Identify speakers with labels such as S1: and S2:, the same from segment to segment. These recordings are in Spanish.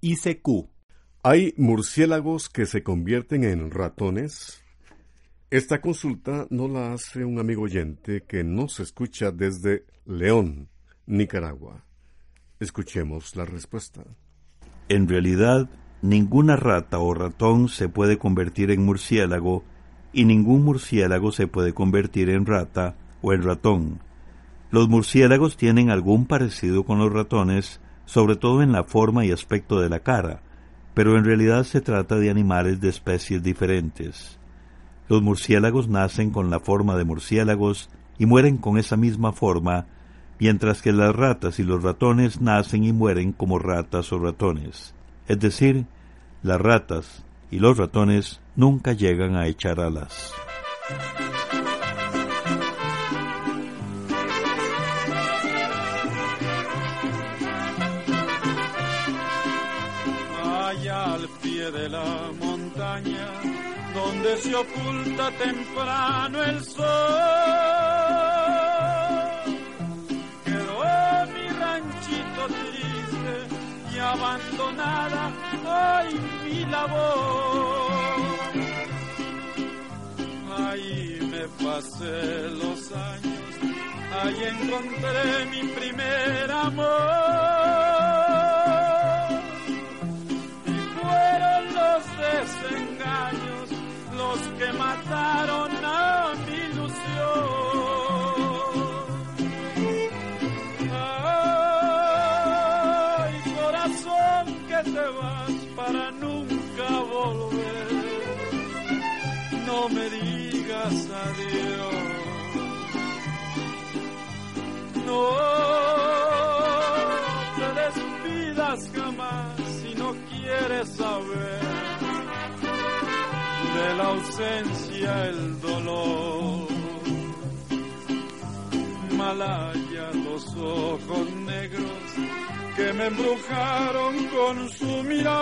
S1: ICQ.
S2: ¿Hay murciélagos que se convierten en ratones? Esta consulta no la hace un amigo oyente que nos escucha desde León, Nicaragua. Escuchemos la respuesta.
S3: En realidad, ninguna rata o ratón se puede convertir en murciélago y ningún murciélago se puede convertir en rata o en ratón. Los murciélagos tienen algún parecido con los ratones, sobre todo en la forma y aspecto de la cara, pero en realidad se trata de animales de especies diferentes. Los murciélagos nacen con la forma de murciélagos y mueren con esa misma forma, mientras que las ratas y los ratones nacen y mueren como ratas o ratones. Es decir, las ratas, y los ratones nunca llegan a echar alas.
S4: Pie de la montaña, donde se oculta temprano el sol, quedó mi ranchito triste y abandonada ay mi labor. Ahí me pasé los años, ahí encontré mi primer amor. Que mataron a mi ilusión. te vas para nunca volver. No me digas adiós. No te despidas jamás si no quieres saber la ausencia el dolor. Malaya los ojos negros que me embrujaron con su mirar.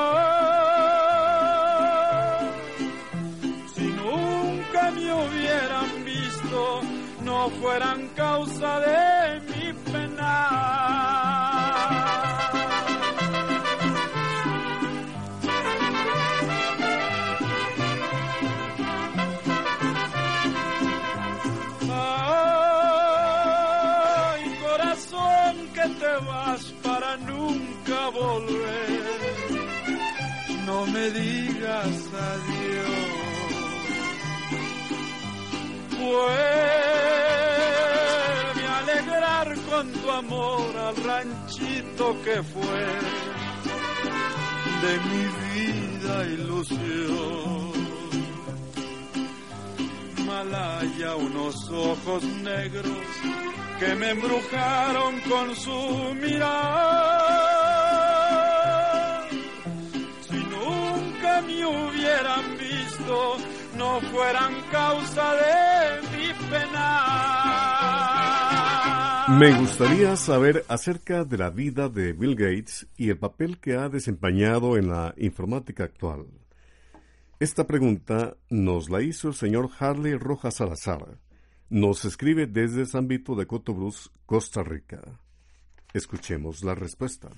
S4: Si nunca me hubieran visto, no fueran causa de mi pena. Volver. No me digas adiós. Vuelve a alegrar con tu amor al ranchito que fue de mi vida ilusión. Malaya unos ojos negros que me embrujaron con su mirar. Hubieran visto, no fueran causa de mi pena.
S2: Me gustaría saber acerca de la vida de Bill Gates y el papel que ha desempeñado en la informática actual. Esta pregunta nos la hizo el señor Harley Rojas Salazar. Nos escribe desde San Vito de Cotobruz, Costa Rica. Escuchemos la respuesta.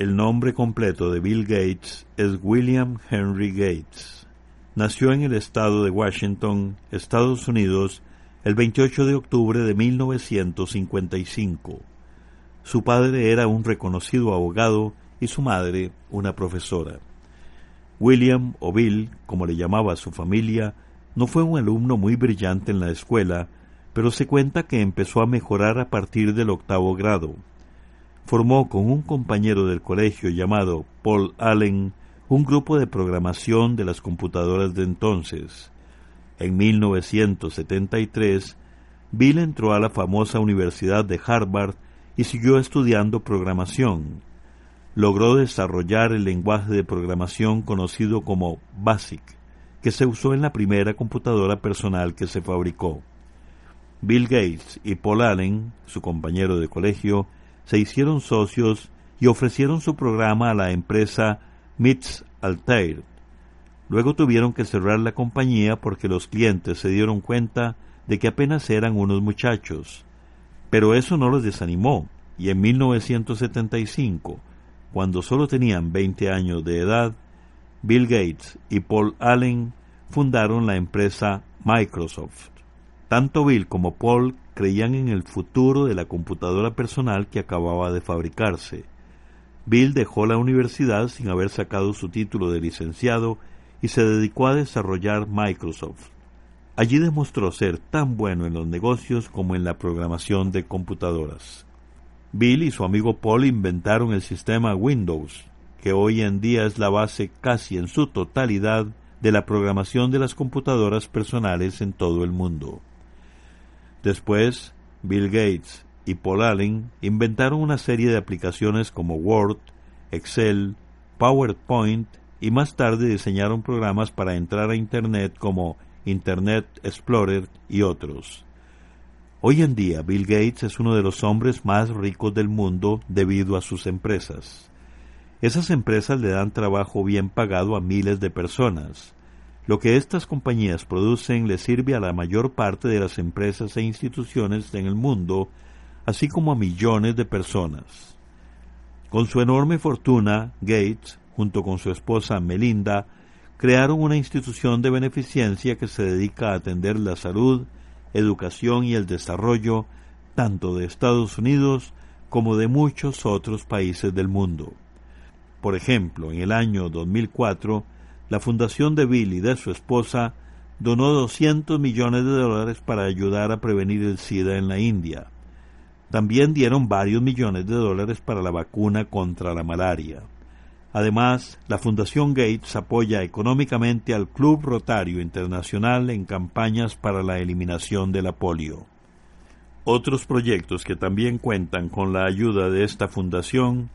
S3: El nombre completo de Bill Gates es William Henry Gates. Nació en el estado de Washington, Estados Unidos, el 28 de octubre de 1955. Su padre era un reconocido abogado y su madre una profesora. William, o Bill, como le llamaba su familia, no fue un alumno muy brillante en la escuela, pero se cuenta que empezó a mejorar a partir del octavo grado. Formó con un compañero del colegio llamado Paul Allen un grupo de programación de las computadoras de entonces. En 1973, Bill entró a la famosa Universidad de Harvard y siguió estudiando programación. logró desarrollar el lenguaje de programación conocido como BASIC, que se usó en la primera computadora personal que se fabricó. Bill Gates y Paul Allen, su compañero de colegio, se hicieron socios y ofrecieron su programa a la empresa MITS Altair. Luego tuvieron que cerrar la compañía porque los clientes se dieron cuenta de que apenas eran unos muchachos. Pero eso no los desanimó, y en 1975, cuando solo tenían 20 años de edad, Bill Gates y Paul Allen fundaron la empresa Microsoft. Tanto Bill como Paul creían en el futuro de la computadora personal que acababa de fabricarse. Bill dejó la universidad sin haber sacado su título de licenciado y se dedicó a desarrollar Microsoft. Allí demostró ser tan bueno en los negocios como en la programación de computadoras. Bill y su amigo Paul inventaron el sistema Windows, que hoy en día es la base casi en su totalidad de la programación de las computadoras personales en todo el mundo. Después, Bill Gates y Paul Allen inventaron una serie de aplicaciones como Word, Excel, PowerPoint y más tarde diseñaron programas para entrar a Internet como Internet Explorer y otros. Hoy en día Bill Gates es uno de los hombres más ricos del mundo debido a sus empresas. Esas empresas le dan trabajo bien pagado a miles de personas. Lo que estas compañías producen le sirve a la mayor parte de las empresas e instituciones en el mundo, así como a millones de personas. Con su enorme fortuna, Gates, junto con su esposa Melinda, crearon una institución de beneficencia que se dedica a atender la salud, educación y el desarrollo tanto de Estados Unidos como de muchos otros países del mundo. Por ejemplo, en el año 2004, la fundación de Bill y de su esposa donó 200 millones de dólares para ayudar a prevenir el SIDA en la India. También dieron varios millones de dólares para la vacuna contra la malaria. Además, la Fundación Gates apoya económicamente al Club Rotario Internacional en campañas para la eliminación de la polio. Otros proyectos que también cuentan con la ayuda de esta fundación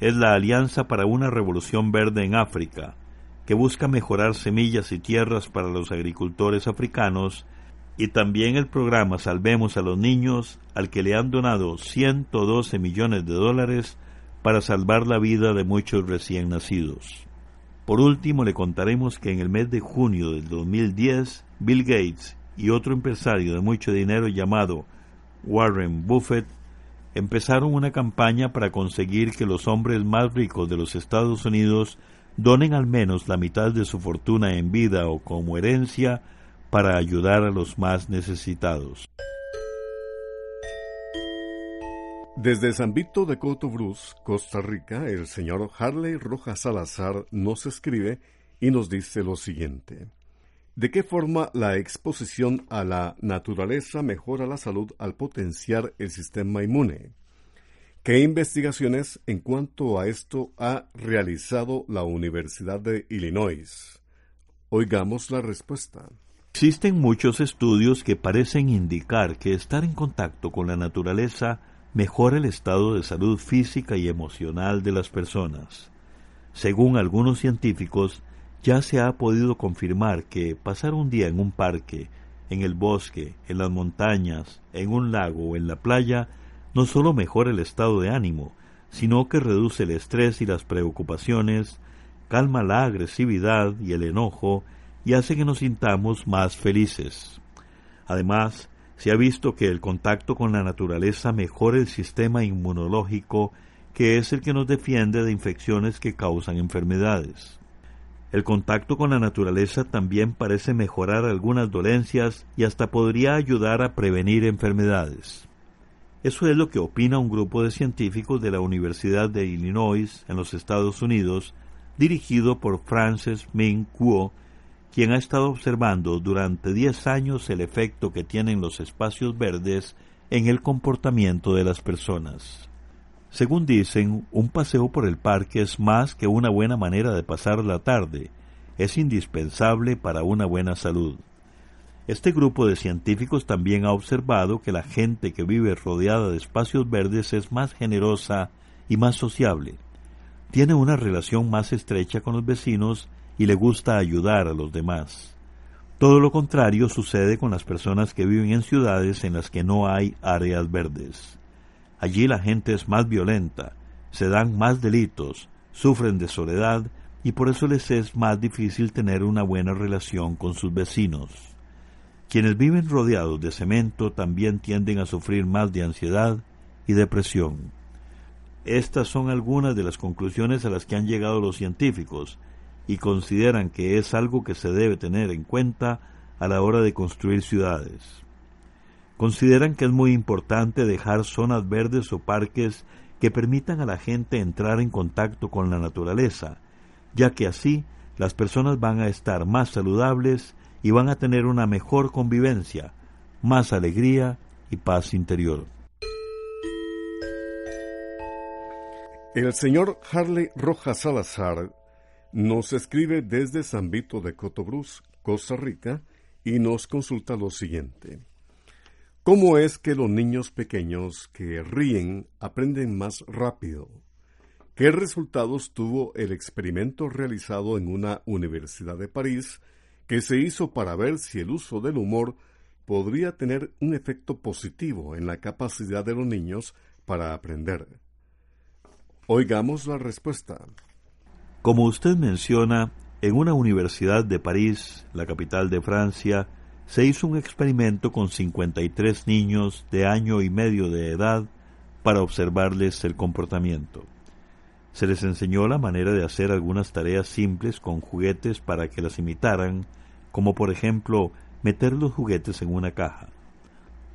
S3: es la Alianza para una Revolución Verde en África, que busca mejorar semillas y tierras para los agricultores africanos, y también el programa Salvemos a los Niños, al que le han donado 112 millones de dólares para salvar la vida de muchos recién nacidos. Por último, le contaremos que en el mes de junio del 2010, Bill Gates y otro empresario de mucho dinero llamado Warren Buffett empezaron una campaña para conseguir que los hombres más ricos de los Estados Unidos donen al menos la mitad de su fortuna en vida o como herencia para ayudar a los más necesitados.
S2: Desde San Vito de Cotobruz, Costa Rica, el señor Harley Rojas Salazar nos escribe y nos dice lo siguiente. ¿De qué forma la exposición a la naturaleza mejora la salud al potenciar el sistema inmune? ¿Qué investigaciones en cuanto a esto ha realizado la Universidad de Illinois? Oigamos la respuesta.
S3: Existen muchos estudios que parecen indicar que estar en contacto con la naturaleza mejora el estado de salud física y emocional de las personas. Según algunos científicos, ya se ha podido confirmar que pasar un día en un parque, en el bosque, en las montañas, en un lago o en la playa, no solo mejora el estado de ánimo, sino que reduce el estrés y las preocupaciones, calma la agresividad y el enojo y hace que nos sintamos más felices. Además, se ha visto que el contacto con la naturaleza mejora el sistema inmunológico, que es el que nos defiende de infecciones que causan enfermedades. El contacto con la naturaleza también parece mejorar algunas dolencias y hasta podría ayudar a prevenir enfermedades. Eso es lo que opina un grupo de científicos de la Universidad de Illinois en los Estados Unidos, dirigido por Francis Ming Kuo, quien ha estado observando durante 10 años el efecto que tienen los espacios verdes en el comportamiento de las personas. Según dicen, un paseo por el parque es más que una buena manera de pasar la tarde, es indispensable para una buena salud. Este grupo de científicos también ha observado que la gente que vive rodeada de espacios verdes es más generosa y más sociable. tiene una relación más estrecha con los vecinos y le gusta ayudar a los demás. Todo lo contrario sucede con las personas que viven en ciudades en las que no hay áreas verdes. Allí la gente es más violenta, se dan más delitos, sufren de soledad y por eso les es más difícil tener una buena relación con sus vecinos. Quienes viven rodeados de cemento también tienden a sufrir más de ansiedad y depresión. Estas son algunas de las conclusiones a las que han llegado los científicos y consideran que es algo que se debe tener en cuenta a la hora de construir ciudades. Consideran que es muy importante dejar zonas verdes o parques que permitan a la gente entrar en contacto con la naturaleza, ya que así las personas van a estar más saludables y van a tener una mejor convivencia, más alegría y paz interior.
S2: El señor Harley Rojas Salazar nos escribe desde San Vito de Cotobruz, Costa Rica, y nos consulta lo siguiente. ¿Cómo es que los niños pequeños que ríen aprenden más rápido? ¿Qué resultados tuvo el experimento realizado en una universidad de París que se hizo para ver si el uso del humor podría tener un efecto positivo en la capacidad de los niños para aprender? Oigamos la respuesta.
S3: Como usted menciona, en una universidad de París, la capital de Francia, se hizo un experimento con 53 niños de año y medio de edad para observarles el comportamiento. Se les enseñó la manera de hacer algunas tareas simples con juguetes para que las imitaran, como por ejemplo meter los juguetes en una caja.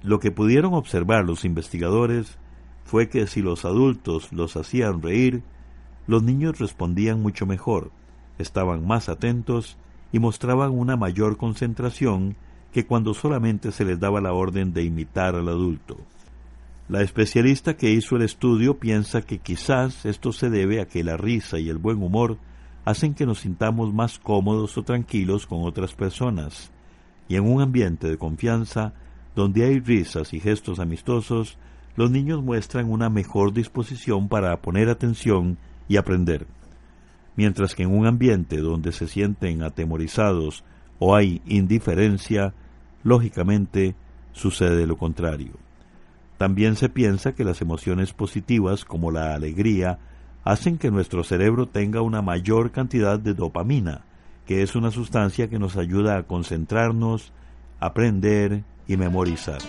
S3: Lo que pudieron observar los investigadores fue que si los adultos los hacían reír, los niños respondían mucho mejor, estaban más atentos y mostraban una mayor concentración que cuando solamente se les daba la orden de imitar al adulto. La especialista que hizo el estudio piensa que quizás esto se debe a que la risa y el buen humor hacen que nos sintamos más cómodos o tranquilos con otras personas, y en un ambiente de confianza, donde hay risas y gestos amistosos, los niños muestran una mejor disposición para poner atención y aprender. Mientras que en un ambiente donde se sienten atemorizados o hay indiferencia, lógicamente sucede lo contrario. También se piensa que las emociones positivas como la alegría hacen que nuestro cerebro tenga una mayor cantidad de dopamina, que es una sustancia que nos ayuda a concentrarnos, aprender y memorizar.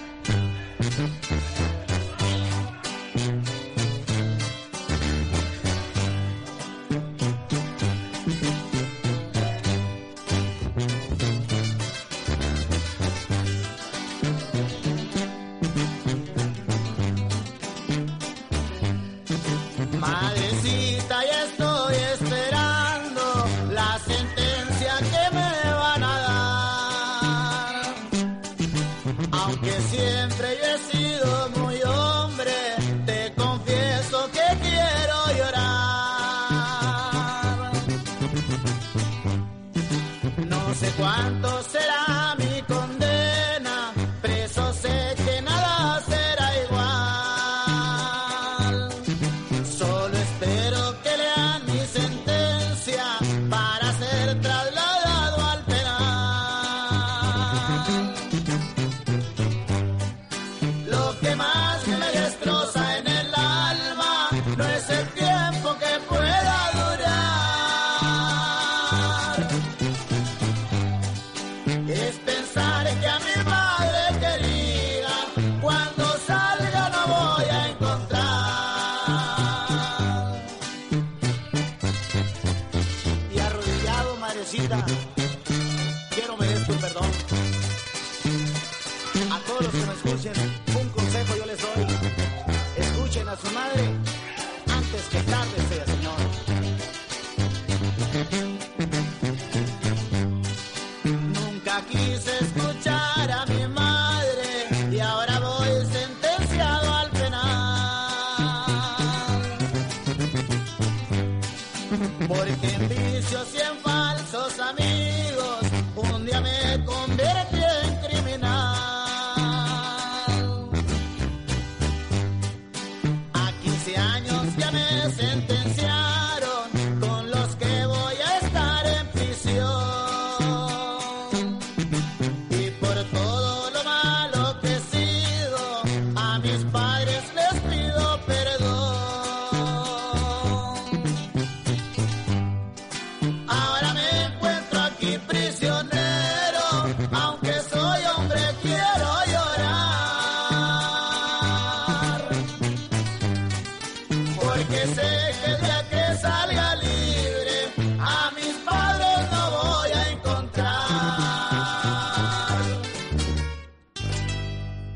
S5: Años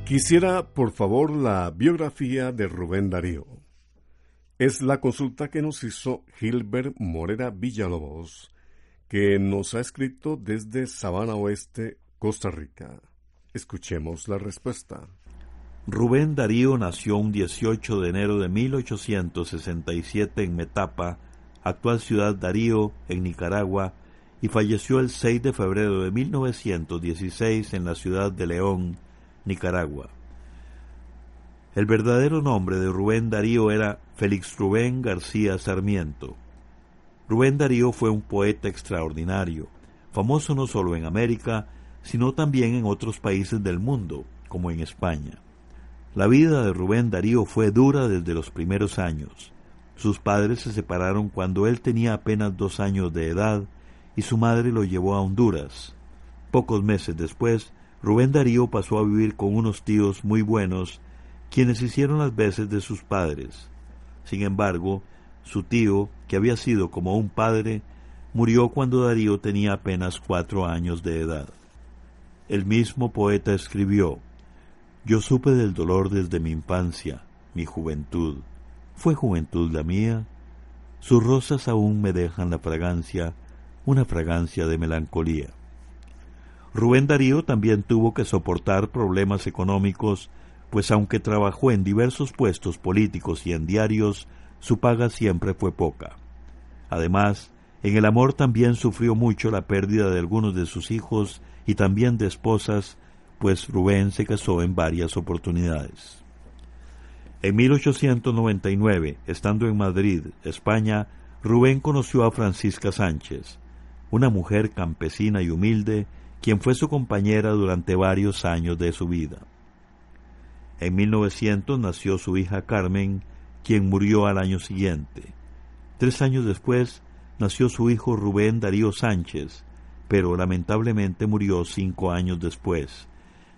S2: Quisiera, por favor, la biografía de Rubén Darío. Es la consulta que nos hizo Gilbert Morera Villalobos, que nos ha escrito desde Sabana Oeste, Costa Rica. Escuchemos la respuesta.
S3: Rubén Darío nació un 18 de enero de 1867 en Metapa, actual ciudad Darío, en Nicaragua, y falleció el 6 de febrero de 1916 en la ciudad de León, Nicaragua. El verdadero nombre de Rubén Darío era Félix Rubén García Sarmiento. Rubén Darío fue un poeta extraordinario, famoso no solo en América, sino también en otros países del mundo, como en España. La vida de Rubén Darío fue dura desde los primeros años. Sus padres se separaron cuando él tenía apenas dos años de edad y su madre lo llevó a Honduras. Pocos meses después, Rubén Darío pasó a vivir con unos tíos muy buenos, quienes hicieron las veces de sus padres. Sin embargo, su tío, que había sido como un padre, murió cuando Darío tenía apenas cuatro años de edad. El mismo poeta escribió, yo supe del dolor desde mi infancia, mi juventud. ¿Fue juventud la mía? Sus rosas aún me dejan la fragancia, una fragancia de melancolía. Rubén Darío también tuvo que soportar problemas económicos, pues aunque trabajó en diversos puestos políticos y en diarios, su paga siempre fue poca. Además, en el amor también sufrió mucho la pérdida de algunos de sus hijos y también de esposas pues Rubén se casó en varias oportunidades. En 1899, estando en Madrid, España, Rubén conoció a Francisca Sánchez, una mujer campesina y humilde, quien fue su compañera durante varios años de su vida. En 1900 nació su hija Carmen, quien murió al año siguiente. Tres años después nació su hijo Rubén Darío Sánchez, pero lamentablemente murió cinco años después,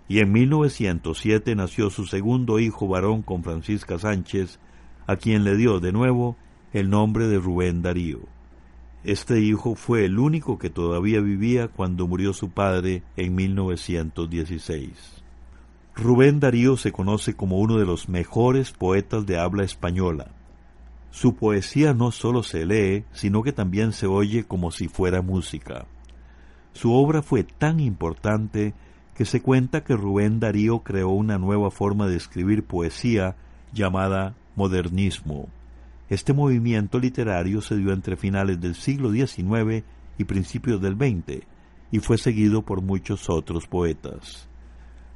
S3: y en 1907 nació su segundo hijo varón con Francisca Sánchez, a quien le dio de nuevo el nombre de Rubén Darío. Este hijo fue el único que todavía vivía cuando murió su padre en 1916. Rubén Darío se conoce como uno de los mejores poetas de habla española. Su poesía no solo se lee, sino que también se oye como si fuera música. Su obra fue tan importante que se cuenta que Rubén Darío creó una nueva forma de escribir poesía llamada modernismo. Este movimiento literario se dio entre finales del siglo XIX y principios del XX, y fue seguido por muchos otros poetas.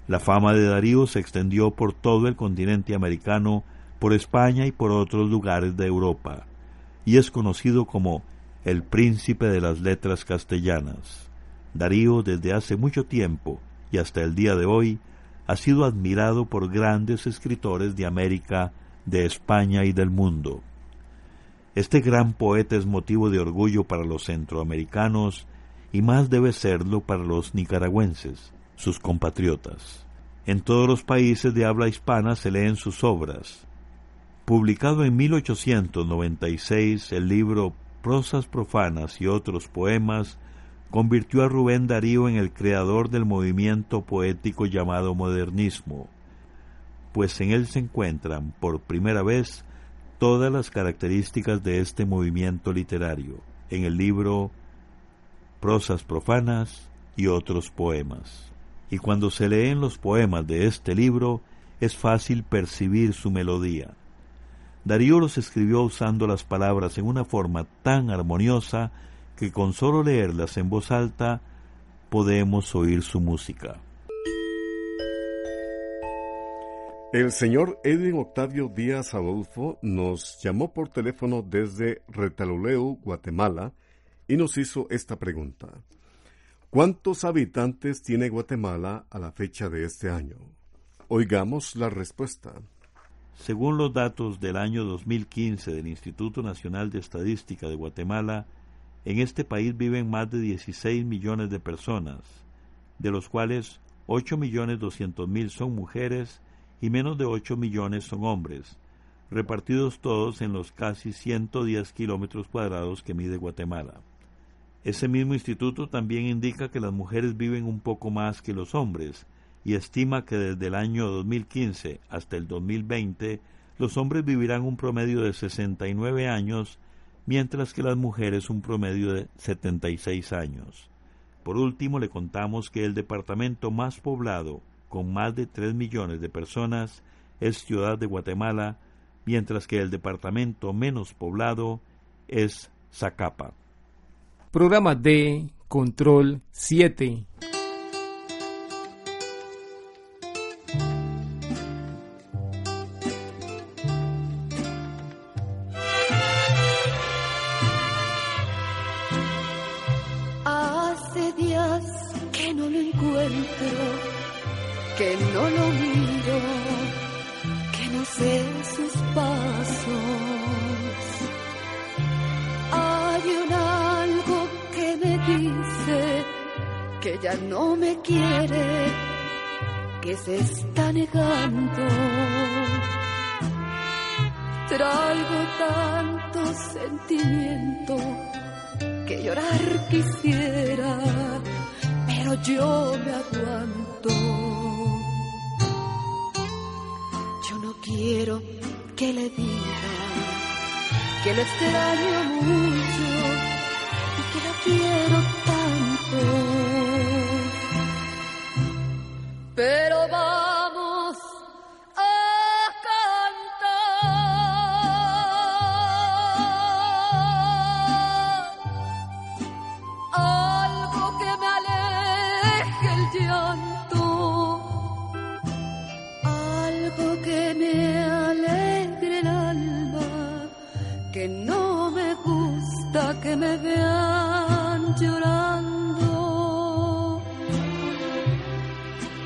S3: La fama de Darío se extendió por todo el continente americano, por España y por otros lugares de Europa, y es conocido como el príncipe de las letras castellanas. Darío desde hace mucho tiempo y hasta el día de hoy ha sido admirado por grandes escritores de América, de España y del mundo. Este gran poeta es motivo de orgullo para los centroamericanos y más debe serlo para los nicaragüenses, sus compatriotas. En todos los países de habla hispana se leen sus obras. Publicado en 1896 el libro Prosas profanas y otros poemas convirtió a Rubén Darío en el creador del movimiento poético llamado modernismo, pues en él se encuentran por primera vez todas las características de este movimiento literario, en el libro Prosas profanas y otros poemas. Y cuando se leen los poemas de este libro, es fácil percibir su melodía. Darío los escribió usando las palabras en una forma tan armoniosa que con solo leerlas en voz alta podemos oír su música.
S2: El señor Edwin Octavio Díaz Adolfo nos llamó por teléfono desde Retaluleu, Guatemala, y nos hizo esta pregunta. ¿Cuántos habitantes tiene Guatemala a la fecha de este año? Oigamos la respuesta.
S3: Según los datos del año 2015 del Instituto Nacional de Estadística de Guatemala, en este país viven más de 16 millones de personas, de los cuales 8 millones 200 mil son mujeres y menos de 8 millones son hombres, repartidos todos en los casi 110 kilómetros cuadrados que mide Guatemala. Ese mismo instituto también indica que las mujeres viven un poco más que los hombres, y estima que desde el año 2015 hasta el 2020 los hombres vivirán un promedio de 69 años, mientras que las mujeres un promedio de 76 años. Por último, le contamos que el departamento más poblado, con más de 3 millones de personas, es Ciudad de Guatemala, mientras que el departamento menos poblado es Zacapa.
S5: Programa de Control 7.
S6: Tanto sentimiento que llorar quisiera, pero yo me aguanto. Yo no quiero que le diga que lo extraño mucho y que lo quiero tanto.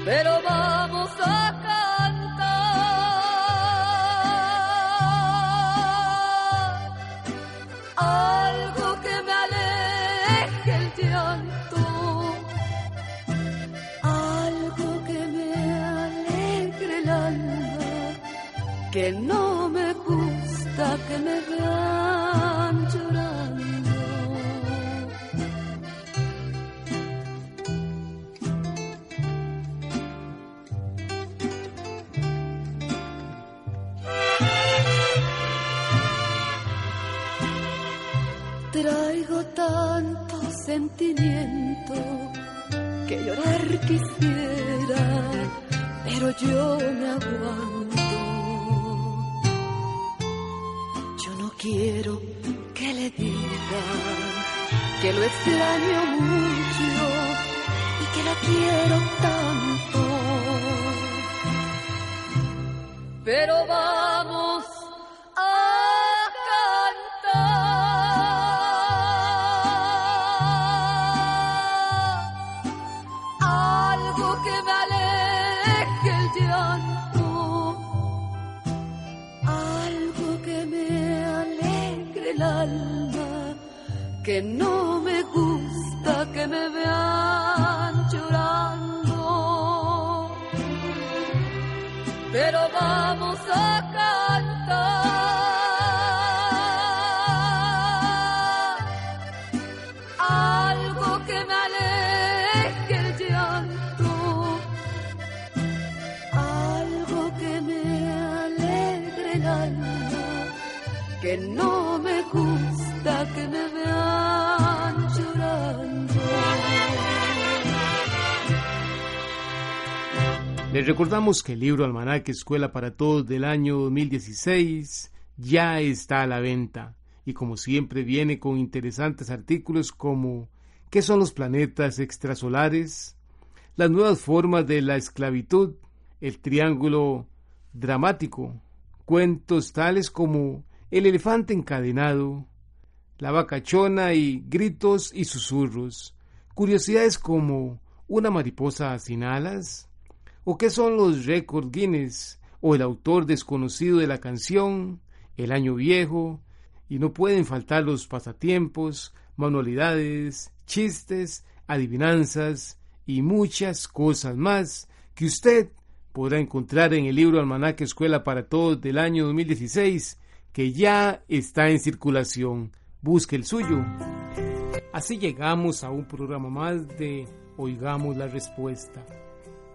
S6: Pero vamos a cantar algo que me aleje el llanto, algo que me alegre el alma, que no me gusta que me vean sentimiento que llorar quisiera, pero yo me aguanto. Yo no quiero que le digan que lo extraño mucho y que la quiero tanto. Pero vamos que no me gusta que me vean llorando. Pero vamos a cantar algo que me aleje el llanto, algo que me alegre el alma, que no
S5: Les recordamos que el libro Almanaque Escuela para Todos del año 2016 ya está a la venta y como siempre viene con interesantes artículos como ¿qué son los planetas extrasolares? Las nuevas formas de la esclavitud, el triángulo dramático, cuentos tales como El elefante encadenado, La vacachona y gritos y susurros, curiosidades como Una mariposa sin alas, o qué son los récords Guinness, o el autor desconocido de la canción, el año viejo, y no pueden faltar los pasatiempos, manualidades, chistes, adivinanzas y muchas cosas más que usted podrá encontrar en el libro Almanaque Escuela para Todos del año 2016, que ya está en circulación. Busque el suyo. Así llegamos a un programa más de Oigamos la Respuesta.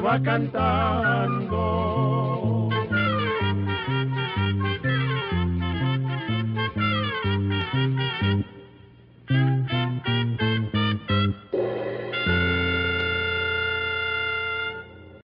S7: va cantando.